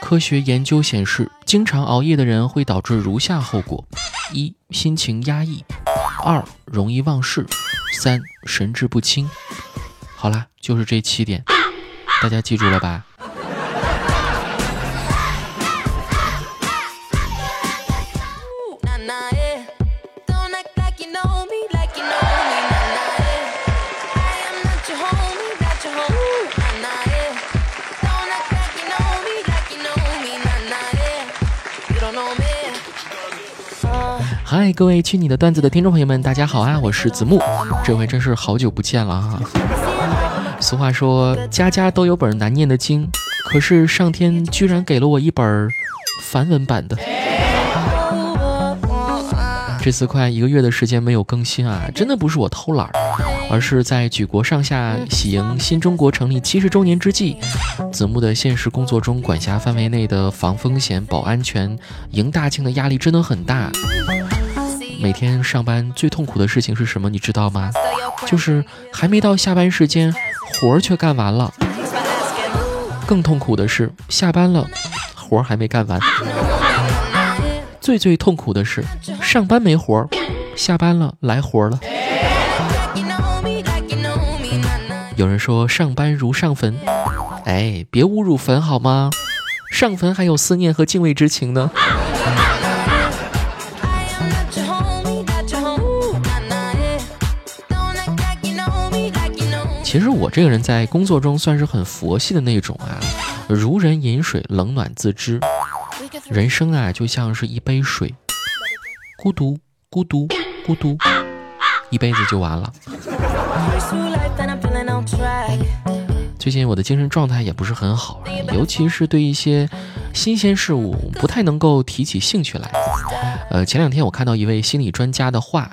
科学研究显示，经常熬夜的人会导致如下后果：一、心情压抑；二、容易忘事；三、神志不清。好啦，就是这七点，大家记住了吧？嗨，各位去你的段子的听众朋友们，大家好啊！我是子木，这回真是好久不见了啊！俗话说，家家都有本难念的经，可是上天居然给了我一本梵文版的。这次快一个月的时间没有更新啊，真的不是我偷懒，而是在举国上下喜迎新中国成立七十周年之际，子木的现实工作中管辖范围内的防风险、保安全、迎大庆的压力真的很大。每天上班最痛苦的事情是什么？你知道吗？就是还没到下班时间，活儿却干完了。更痛苦的是下班了，活儿还没干完。最最痛苦的是上班没活儿，下班了来活儿了。有人说上班如上坟，哎，别侮辱坟好吗？上坟还有思念和敬畏之情呢。其实我这个人在工作中算是很佛系的那种啊，如人饮水，冷暖自知。人生啊，就像是一杯水，孤独，孤独，孤独，一杯子就完了。最近我的精神状态也不是很好，尤其是对一些新鲜事物不太能够提起兴趣来。呃，前两天我看到一位心理专家的话，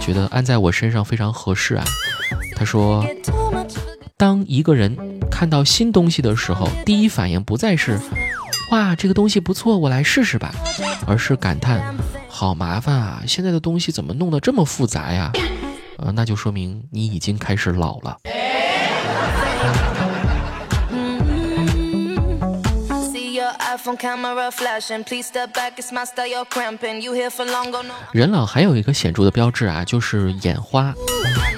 觉得安在我身上非常合适啊。他说。当一个人看到新东西的时候，第一反应不再是“哇，这个东西不错，我来试试吧”，而是感叹“好麻烦啊，现在的东西怎么弄得这么复杂呀？”呃，那就说明你已经开始老了。人老还有一个显著的标志啊，就是眼花。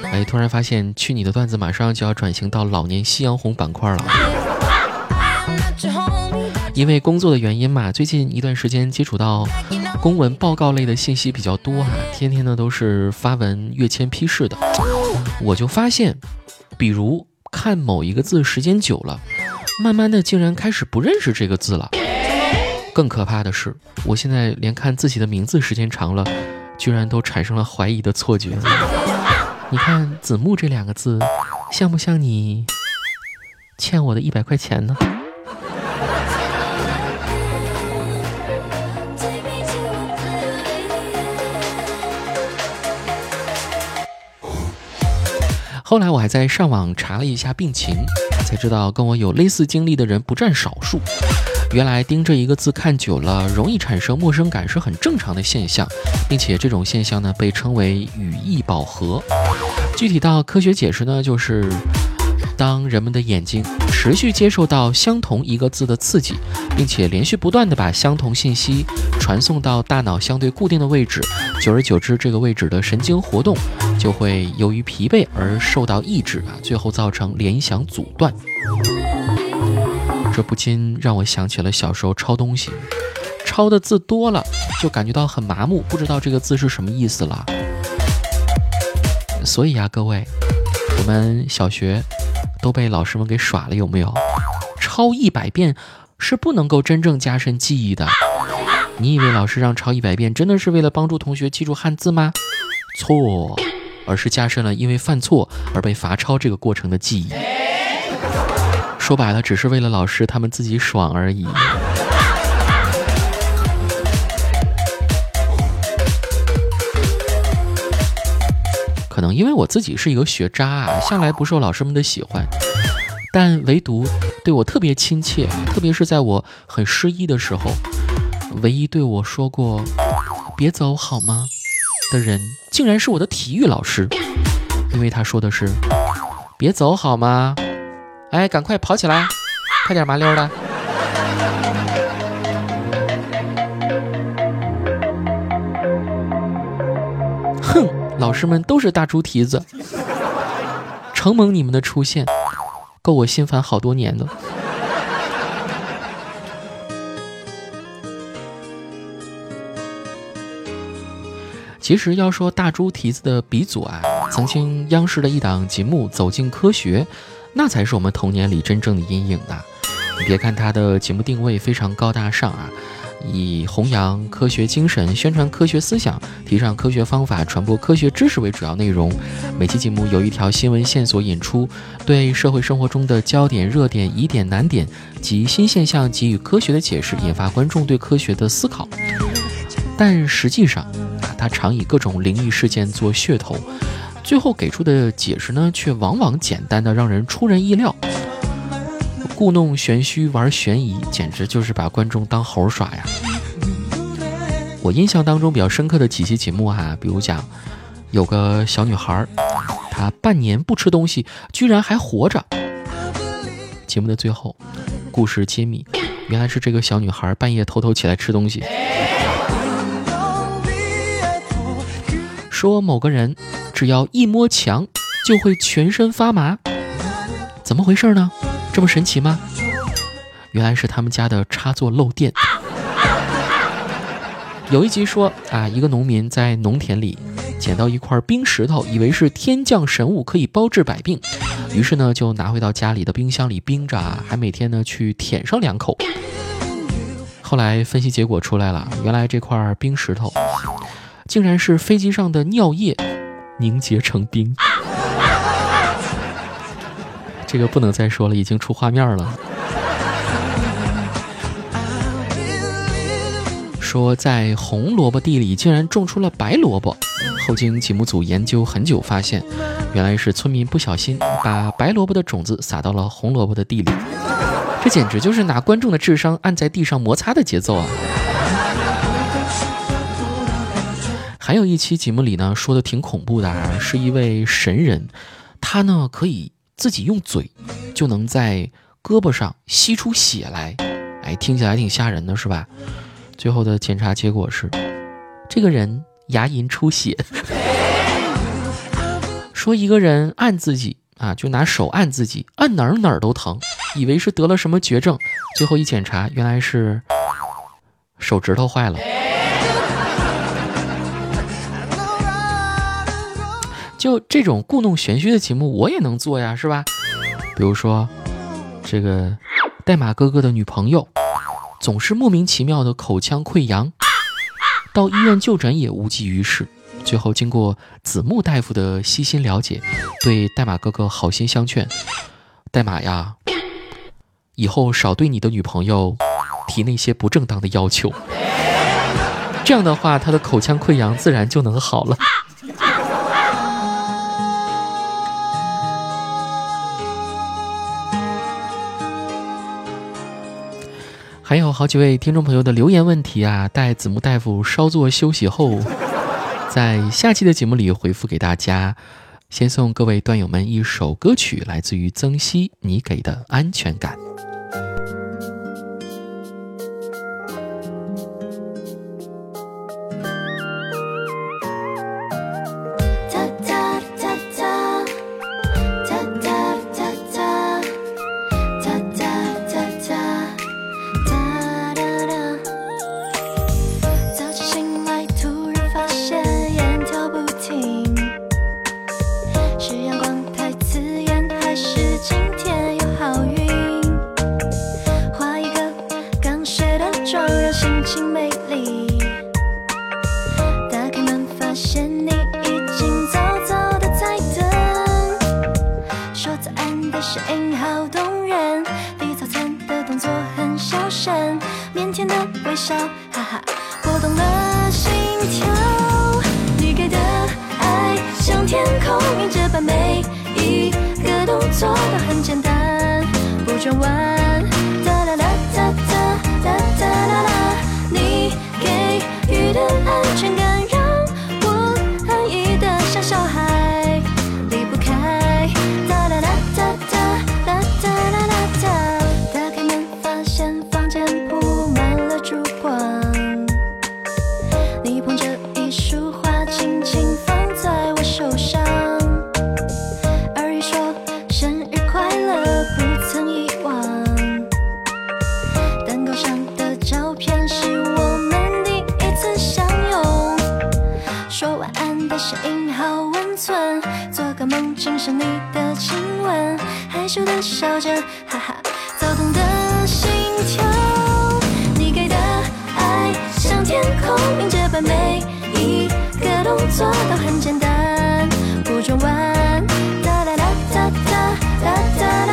哎，突然发现去你的段子马上就要转型到老年夕阳红板块了。因为工作的原因嘛，最近一段时间接触到公文报告类的信息比较多啊，天天呢都是发文阅签批示的。我就发现，比如看某一个字时间久了，慢慢的竟然开始不认识这个字了。更可怕的是，我现在连看自己的名字时间长了，居然都产生了怀疑的错觉。你看“子木”这两个字，像不像你欠我的一百块钱呢？后来我还在上网查了一下病情，才知道跟我有类似经历的人不占少数。原来盯着一个字看久了，容易产生陌生感是很正常的现象，并且这种现象呢被称为语义饱和。具体到科学解释呢，就是当人们的眼睛持续接受到相同一个字的刺激，并且连续不断的把相同信息传送到大脑相对固定的位置，久而久之，这个位置的神经活动就会由于疲惫而受到抑制啊，最后造成联想阻断。这不禁让我想起了小时候抄东西，抄的字多了，就感觉到很麻木，不知道这个字是什么意思了。所以啊，各位，我们小学都被老师们给耍了，有没有？抄一百遍是不能够真正加深记忆的。你以为老师让抄一百遍真的是为了帮助同学记住汉字吗？错，而是加深了因为犯错而被罚抄这个过程的记忆。说白了，只是为了老师他们自己爽而已。可能因为我自己是一个学渣啊，向来不受老师们的喜欢，但唯独对我特别亲切，特别是在我很失意的时候，唯一对我说过“别走好吗”的人，竟然是我的体育老师，因为他说的是“别走好吗”。哎赶快跑起来快点麻溜的。哼老师们都是大猪蹄子承蒙你们的出现够我心烦好多年的其实要说大猪蹄子的鼻祖啊曾经央视的一档节目走进科学那才是我们童年里真正的阴影呐。你别看它的节目定位非常高大上啊。以弘扬科学精神、宣传科学思想、提倡科学方法、传播科学知识为主要内容。每期节目由一条新闻线索引出，对社会生活中的焦点、热点、疑点、难点及新现象给予科学的解释，引发观众对科学的思考。但实际上，啊，他常以各种灵异事件做噱头，最后给出的解释呢，却往往简单的让人出人意料。故弄玄虚，玩悬疑，简直就是把观众当猴耍呀！我印象当中比较深刻的几期节目哈，比如讲有个小女孩，她半年不吃东西，居然还活着。节目的最后，故事揭秘，原来是这个小女孩半夜偷偷起来吃东西。说某个人只要一摸墙就会全身发麻，怎么回事呢？这么神奇吗？原来是他们家的插座漏电。有一集说啊，一个农民在农田里捡到一块冰石头，以为是天降神物，可以包治百病，于是呢就拿回到家里的冰箱里冰着，还每天呢去舔上两口。后来分析结果出来了，原来这块冰石头竟然是飞机上的尿液凝结成冰。这个不能再说了，已经出画面了。说在红萝卜地里竟然种出了白萝卜，后经节目组研究很久，发现原来是村民不小心把白萝卜的种子撒到了红萝卜的地里，这简直就是拿观众的智商按在地上摩擦的节奏啊！还有一期节目里呢，说的挺恐怖的啊，是一位神人，他呢可以。自己用嘴就能在胳膊上吸出血来，哎，听起来挺吓人的，是吧？最后的检查结果是，这个人牙龈出血。说一个人按自己啊，就拿手按自己，按哪儿哪儿都疼，以为是得了什么绝症，最后一检查，原来是手指头坏了。就这种故弄玄虚的节目，我也能做呀，是吧？比如说，这个代码哥哥的女朋友总是莫名其妙的口腔溃疡，到医院就诊也无济于事。最后经过子木大夫的悉心了解，对代码哥哥好心相劝：代码呀，以后少对你的女朋友提那些不正当的要求，这样的话，他的口腔溃疡自然就能好了。还有好几位听众朋友的留言问题啊，待子木大夫稍作休息后，在下期的节目里回复给大家。先送各位段友们一首歌曲，来自于曾曦，《你给的安全感》。微笑声音好温存，做个梦亲上你的亲吻，害羞的笑着，哈哈，躁动的心跳，你给的爱像天空明着般，每一个动作都很简单，不转弯，哒哒哒哒哒哒哒。